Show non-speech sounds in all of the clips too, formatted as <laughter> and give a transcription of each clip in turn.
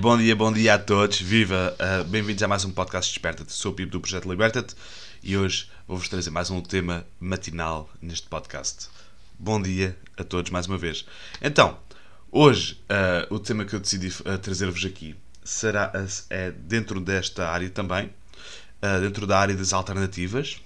bom dia, bom dia a todos. Viva! Uh, Bem-vindos a mais um podcast Desperta-te. Sou o Pipo do Projeto Liberta-te e hoje vou-vos trazer mais um tema matinal neste podcast. Bom dia a todos mais uma vez. Então, hoje uh, o tema que eu decidi uh, trazer-vos aqui será é dentro desta área também, dentro da área das alternativas.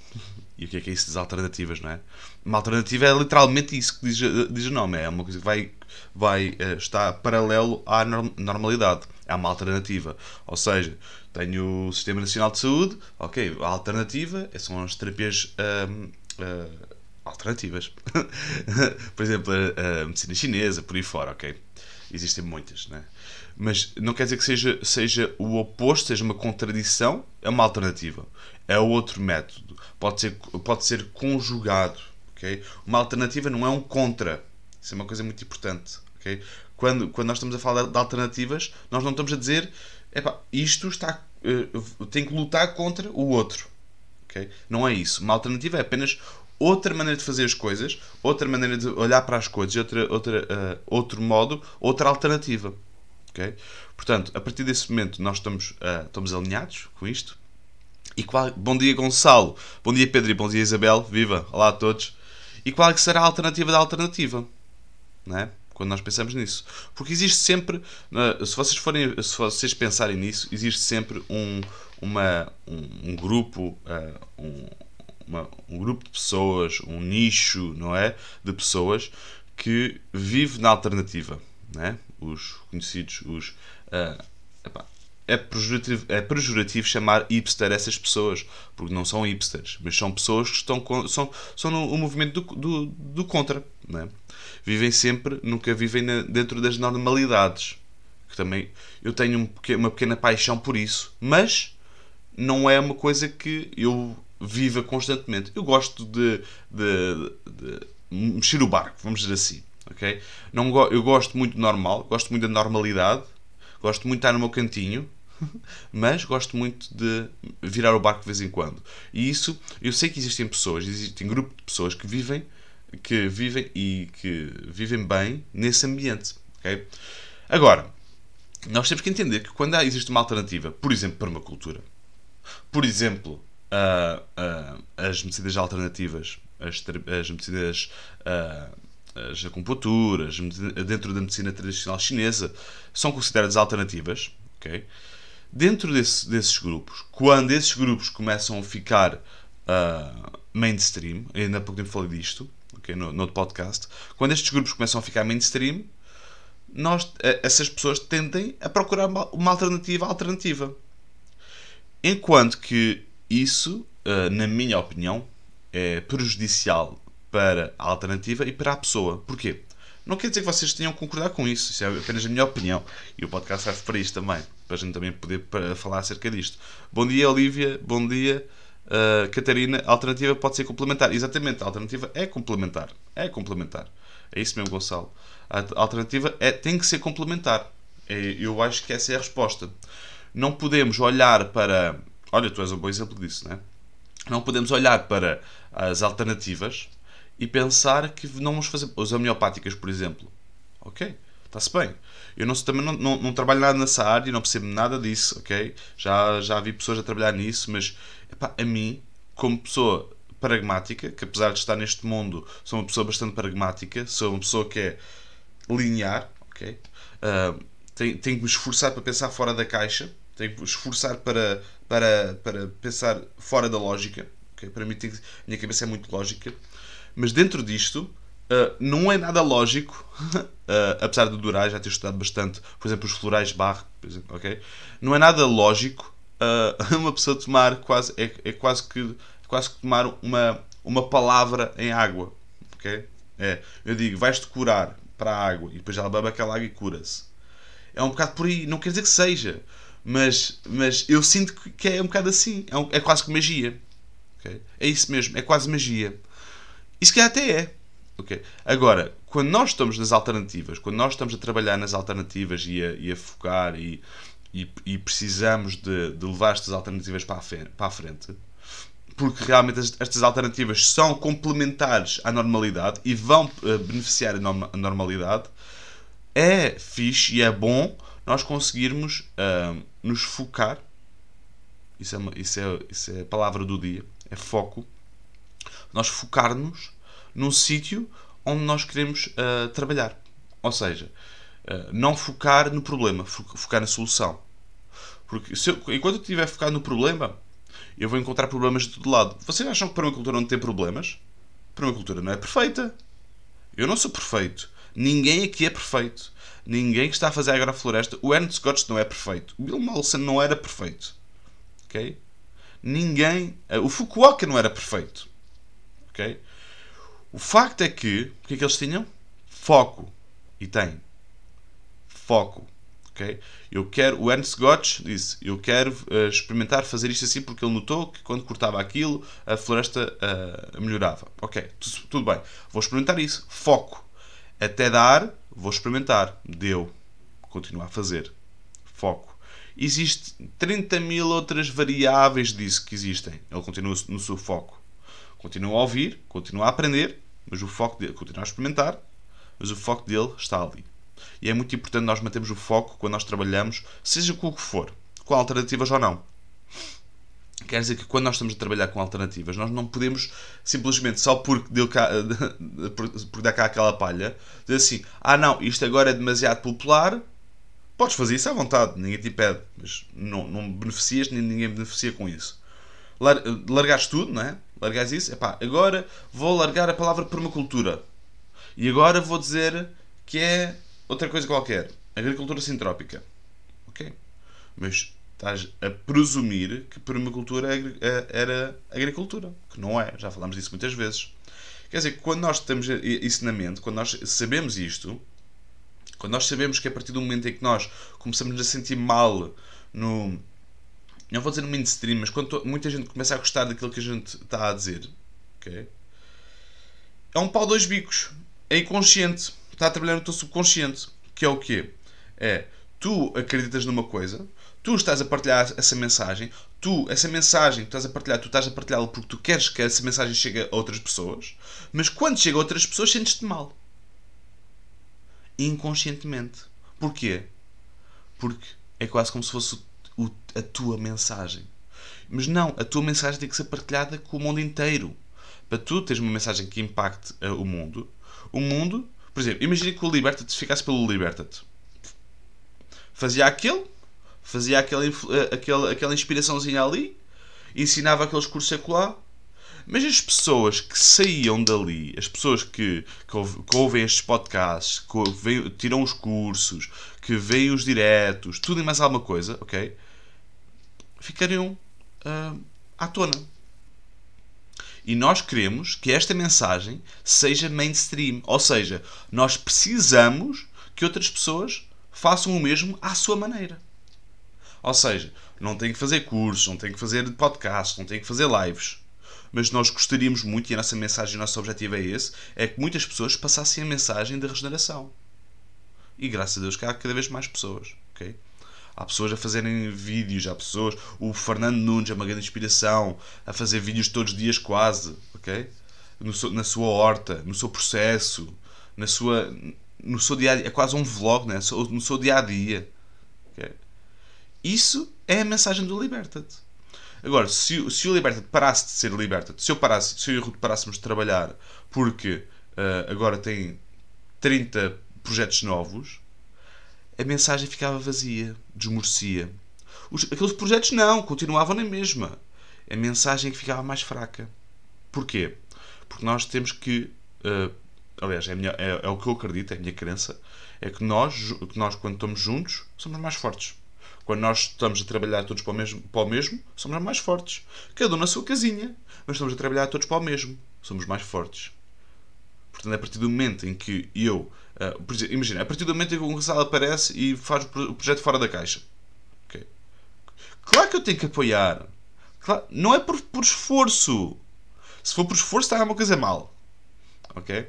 E o que é que é isso das alternativas, não é? Uma alternativa é literalmente isso que diz, diz o nome. É uma coisa que vai, vai estar paralelo à normalidade. É uma alternativa. Ou seja, tenho o Sistema Nacional de Saúde, ok, a alternativa são as terapias um, uh, alternativas. <laughs> por exemplo, a, a, medicina chinesa, por aí fora, ok? Existem muitas, né? Mas não quer dizer que seja, seja o oposto, seja uma contradição, é uma alternativa. É outro método. Pode ser, pode ser conjugado, ok? Uma alternativa não é um contra. Isso é uma coisa muito importante, ok? Quando, quando nós estamos a falar de alternativas, nós não estamos a dizer epá, isto está, uh, tem que lutar contra o outro. Okay? Não é isso. Uma alternativa é apenas outra maneira de fazer as coisas, outra maneira de olhar para as coisas, outra, outra, uh, outro modo, outra alternativa. Okay? Portanto, a partir desse momento nós estamos, uh, estamos alinhados com isto. E qual... Bom dia Gonçalo, bom dia Pedro e bom dia Isabel, viva, olá a todos. E qual é que será a alternativa da alternativa? Não é? Quando nós pensamos nisso. Porque existe sempre, se vocês, forem, se vocês pensarem nisso, existe sempre um, uma, um, um grupo, uh, um, uma, um grupo de pessoas, um nicho, não é? De pessoas que vive na alternativa, não é? Os conhecidos, os. Uh, epá, é pejorativo, é pejorativo chamar hipster essas pessoas, porque não são hipsters, mas são pessoas que estão são, são no, movimento do, do, do contra. Não é? Vivem sempre, nunca vivem na, dentro das normalidades. Que também eu tenho um, uma pequena paixão por isso, mas não é uma coisa que eu viva constantemente. Eu gosto de, de, de mexer o barco, vamos dizer assim. Okay? Não, eu gosto muito do normal, gosto muito da normalidade, gosto muito de estar no meu cantinho, <laughs> mas gosto muito de virar o barco de vez em quando. E isso, eu sei que existem pessoas, existem grupo de pessoas que vivem, que vivem e que vivem bem nesse ambiente. Okay? Agora, nós temos que entender que quando há, existe uma alternativa, por exemplo, para uma cultura, por exemplo, uh, uh, as medicinas alternativas, as, as. Uh, as acupunturas, dentro da medicina tradicional chinesa, são consideradas alternativas. Okay? Dentro desse, desses grupos, quando esses grupos começam a ficar uh, mainstream, ainda há pouco tempo falei disto, okay, no, no podcast, quando estes grupos começam a ficar mainstream, nós, eh, essas pessoas tendem a procurar uma, alternativa alternativa. Enquanto que isso, uh, na minha opinião, é prejudicial para a alternativa e para a pessoa. Porquê? Não quer dizer que vocês tenham que concordar com isso, isso é apenas a minha opinião. E o podcast serve para isto também, para a gente também poder falar acerca disto. Bom dia, Olivia, bom dia, uh, Catarina. A alternativa pode ser complementar. Exatamente, a alternativa é complementar. É complementar. É isso mesmo, Gonçalo. A alternativa é, tem que ser complementar. É, eu acho que essa é a resposta. Não podemos olhar para. Olha, tu és um bom exemplo disso, não é? Não podemos olhar para as alternativas e pensar que não vamos fazer. As homeopáticas, por exemplo. Ok, está-se bem. Eu não, também não, não, não, trabalho nada nessa área, não percebo nada disso, ok? Já, já vi pessoas a trabalhar nisso, mas epá, a mim, como pessoa pragmática, que apesar de estar neste mundo, sou uma pessoa bastante pragmática, sou uma pessoa que é linear, ok? Uh, tenho, tenho que me esforçar para pensar fora da caixa, tenho que me esforçar para, para, para pensar fora da lógica, ok? Para mim, a minha cabeça é muito lógica. Mas dentro disto, uh, não é nada lógico, uh, <laughs> apesar de durar, já ter estudado bastante, por exemplo, os florais exemplo, ok? Não é nada lógico uh, <laughs> uma pessoa tomar quase, é, é quase que quase que tomar uma, uma palavra em água, ok? É, eu digo, vais-te curar para a água e depois ela bebe aquela água e cura-se. É um bocado por aí, não quer dizer que seja, mas, mas eu sinto que é um bocado assim, é, um, é quase que magia. Okay? É isso mesmo, é quase magia. Isso que até é. Agora, quando nós estamos nas alternativas, quando nós estamos a trabalhar nas alternativas e a, e a focar e, e, e precisamos de, de, levar estas alternativas para a, frente, para a frente, porque realmente estas alternativas são complementares à normalidade e vão uh, beneficiar a, norma, a normalidade, é fixe e é bom nós conseguirmos uh, nos focar. Isso é, uma, isso, é, isso é a palavra do dia, é foco. Nós focar-nos num sítio onde nós queremos uh, trabalhar. Ou seja, uh, não focar no problema, focar na solução. Porque eu, enquanto eu estiver focado no problema, eu vou encontrar problemas de todo lado. Vocês acham que permacultura não tem problemas? Permacultura não é perfeita. Eu não sou perfeito. Ninguém aqui é perfeito. Ninguém que está a fazer agrofloresta. O Ernst Scott não é perfeito. O Bill Mollison não era perfeito. Ok? Ninguém. Eh, o Fukuoka não era perfeito. Ok? O facto é que. O que é que eles tinham? Foco. E tem. Foco. Okay? Eu quero, o Ernst Gotch disse, eu quero uh, experimentar fazer isto assim porque ele notou que quando cortava aquilo a floresta uh, melhorava. Ok, tudo, tudo bem. Vou experimentar isso. Foco. Até dar, vou experimentar. Deu. Continuar a fazer. Foco. Existe 30 mil outras variáveis disso que existem. Ele continua no seu foco. Continua a ouvir, continua a aprender, mas o foco dele, continua a experimentar, mas o foco dele está ali. E é muito importante nós mantermos o foco quando nós trabalhamos, seja com o que for, com alternativas ou não. Quer dizer que quando nós estamos a trabalhar com alternativas, nós não podemos simplesmente, só porque, deu cá, <laughs> cá aquela palha, dizer assim: ah não, isto agora é demasiado popular, podes fazer isso à vontade, ninguém te impede, mas não, não beneficias, nem ninguém beneficia com isso. Lar, largares tudo, não é? Largares isso, epá, agora vou largar a palavra permacultura. E agora vou dizer que é outra coisa qualquer. Agricultura sintrópica. Ok? Mas estás a presumir que permacultura é é, era agricultura. Que não é. Já falámos disso muitas vezes. Quer dizer, quando nós temos isso na mente, quando nós sabemos isto, quando nós sabemos que a partir do momento em que nós começamos a sentir mal no. Não vou dizer no mainstream, mas quando muita gente começa a gostar daquilo que a gente está a dizer, ok? É um pau dois bicos. É inconsciente está a trabalhar no teu subconsciente. Que é o quê? É tu acreditas numa coisa, tu estás a partilhar essa mensagem, tu, essa mensagem que estás a partilhar, tu estás a partilhá-la porque tu queres que essa mensagem chegue a outras pessoas, mas quando chega a outras pessoas sentes-te mal. Inconscientemente. Porquê? Porque é quase como se fosse o, a tua mensagem. Mas não, a tua mensagem tem que ser partilhada com o mundo inteiro. Para tu teres uma mensagem que impacte uh, o mundo, o mundo por exemplo, imagina que o Liberta-te ficasse pelo Liberta-te. Fazia aquilo, fazia aquela, eh, aquela, aquela inspiraçãozinha ali, ensinava aqueles cursos acolá, mas as pessoas que saíam dali, as pessoas que, que, ouve, que ouvem estes podcasts, que tiram os cursos, que veem os diretos, tudo e mais alguma coisa, ok? Ficariam uh, à tona. E nós queremos que esta mensagem seja mainstream. Ou seja, nós precisamos que outras pessoas façam o mesmo à sua maneira. Ou seja, não tem que fazer cursos, não tem que fazer podcasts, não tem que fazer lives. Mas nós gostaríamos muito, e a nossa mensagem, o nosso objetivo é esse, é que muitas pessoas passassem a mensagem da regeneração. E graças a Deus que há cada vez mais pessoas. Okay? Há pessoas a fazerem vídeos, há pessoas. O Fernando Nunes é uma grande inspiração a fazer vídeos todos os dias, quase, ok? No na sua horta, no seu processo, na sua, no seu dia dia. É quase um vlog, né? no seu dia a dia. Okay? Isso é a mensagem do Liberta-te. Agora, se, se o Liberta-te parasse de ser Liberta-te, se eu parasse, se eu e o Ruto parássemos de trabalhar porque uh, agora tem 30 projetos novos, a mensagem ficava vazia, desmorecia. Os, aqueles projetos não, continuavam na mesma. A mensagem que ficava mais fraca. Porquê? Porque nós temos que. Uh, aliás, é, minha, é, é, o que eu acredito, é a minha crença. É que nós, que nós, quando estamos juntos, somos mais fortes. Quando nós estamos a trabalhar todos para o mesmo, para o mesmo somos mais fortes. Cada um na sua casinha. Mas estamos a trabalhar todos para o mesmo. Somos mais fortes. Portanto, a partir do momento em que eu Uh, exemplo, imagina, a partir do momento em que um casal aparece e faz o projeto fora da caixa. Okay. Claro que eu tenho que apoiar. Claro, não é por, por esforço. Se for por esforço, está uma coisa mal. Ok?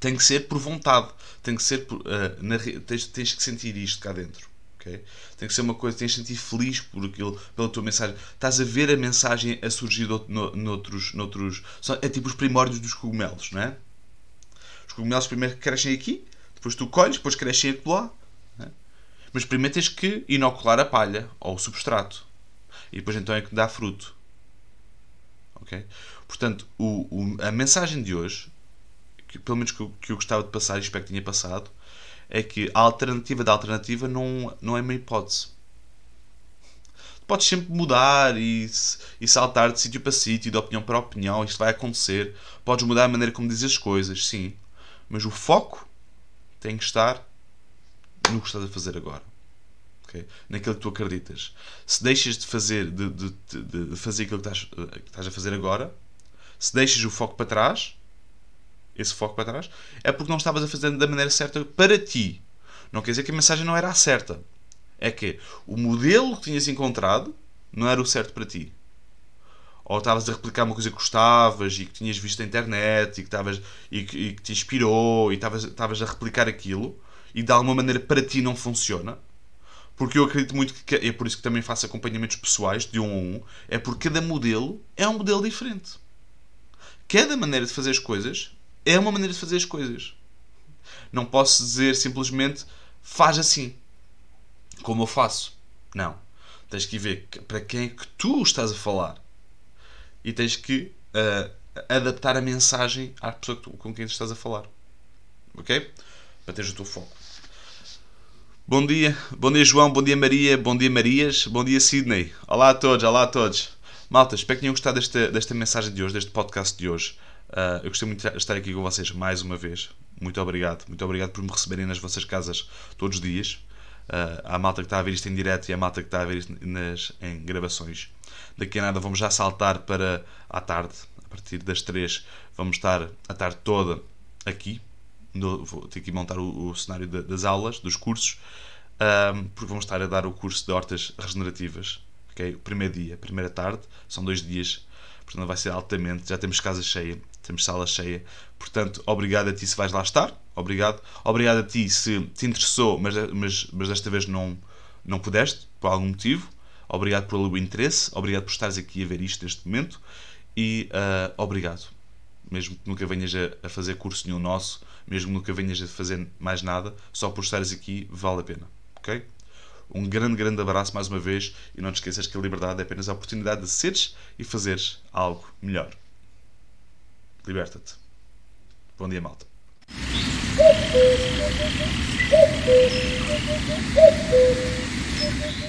Tem que ser por vontade. Tem que ser por. Uh, na, tens, tens que sentir isto cá dentro. Okay? Tem que ser uma coisa, tens de sentir feliz por aquilo, pela tua mensagem. Estás a ver a mensagem a surgir no, noutros, noutros. É tipo os primórdios dos cogumelos, não é? Os cogumelos primeiro crescem aqui, depois tu colhes, depois crescem acolá. Né? Mas primeiro tens que inocular a palha ou o substrato. E depois então é que dá fruto. Ok? Portanto, o, o, a mensagem de hoje, que, pelo menos que eu, que eu gostava de passar e espero que tenha passado, é que a alternativa da alternativa não, não é uma hipótese. Podes sempre mudar e, e saltar de sítio para sítio, de opinião para opinião, isto vai acontecer. Podes mudar a maneira como dizes as coisas, sim. Mas o foco tem que estar no que estás a fazer agora. Okay? Naquilo que tu acreditas. Se deixas de fazer, de, de, de, de fazer aquilo que estás, que estás a fazer agora, se deixas o foco para trás, esse foco para trás, é porque não estavas a fazer da maneira certa para ti. Não quer dizer que a mensagem não era a certa. É que o modelo que tinhas encontrado não era o certo para ti. Ou estavas a replicar uma coisa que gostavas e que tinhas visto na internet e que, estavas, e que, e que te inspirou e estavas, estavas a replicar aquilo e de alguma maneira para ti não funciona. Porque eu acredito muito que é por isso que também faço acompanhamentos pessoais de um a um. É porque cada modelo é um modelo diferente. Cada maneira de fazer as coisas é uma maneira de fazer as coisas. Não posso dizer simplesmente faz assim, como eu faço. Não. Tens que ver para quem é que tu estás a falar e tens que uh, adaptar a mensagem à pessoa com quem estás a falar. Ok? Para teres o teu foco. Bom dia, bom dia João, bom dia Maria, bom dia Marias, bom dia Sidney. Olá a todos, olá a todos. Malta, espero que tenham gostado desta, desta mensagem de hoje, deste podcast de hoje. Uh, eu gostei muito de estar aqui com vocês mais uma vez. Muito obrigado. Muito obrigado por me receberem nas vossas casas todos os dias. Uh, à malta que está a ver isto em direto e à malta que está a ver isto nas, em gravações. Daqui a nada vamos já saltar para à tarde. A partir das 3 vamos estar a tarde toda aqui. No, vou ter que montar o, o cenário de, das aulas, dos cursos, um, porque vamos estar a dar o curso de hortas regenerativas. Okay? O primeiro dia, a primeira tarde, são dois dias, portanto vai ser altamente. Já temos casa cheia, temos sala cheia. Portanto, obrigado a ti se vais lá estar. Obrigado. Obrigado a ti se te interessou, mas, mas, mas desta vez não, não pudeste, por algum motivo. Obrigado pelo interesse. Obrigado por estares aqui a ver isto neste momento. E uh, obrigado. Mesmo que nunca venhas a, a fazer curso nenhum nosso, mesmo que nunca venhas a fazer mais nada, só por estares aqui vale a pena. Ok? Um grande, grande abraço mais uma vez e não te esqueças que a liberdade é apenas a oportunidade de seres e fazeres algo melhor. Liberta-te. Bom dia, malta. Thank <laughs> you.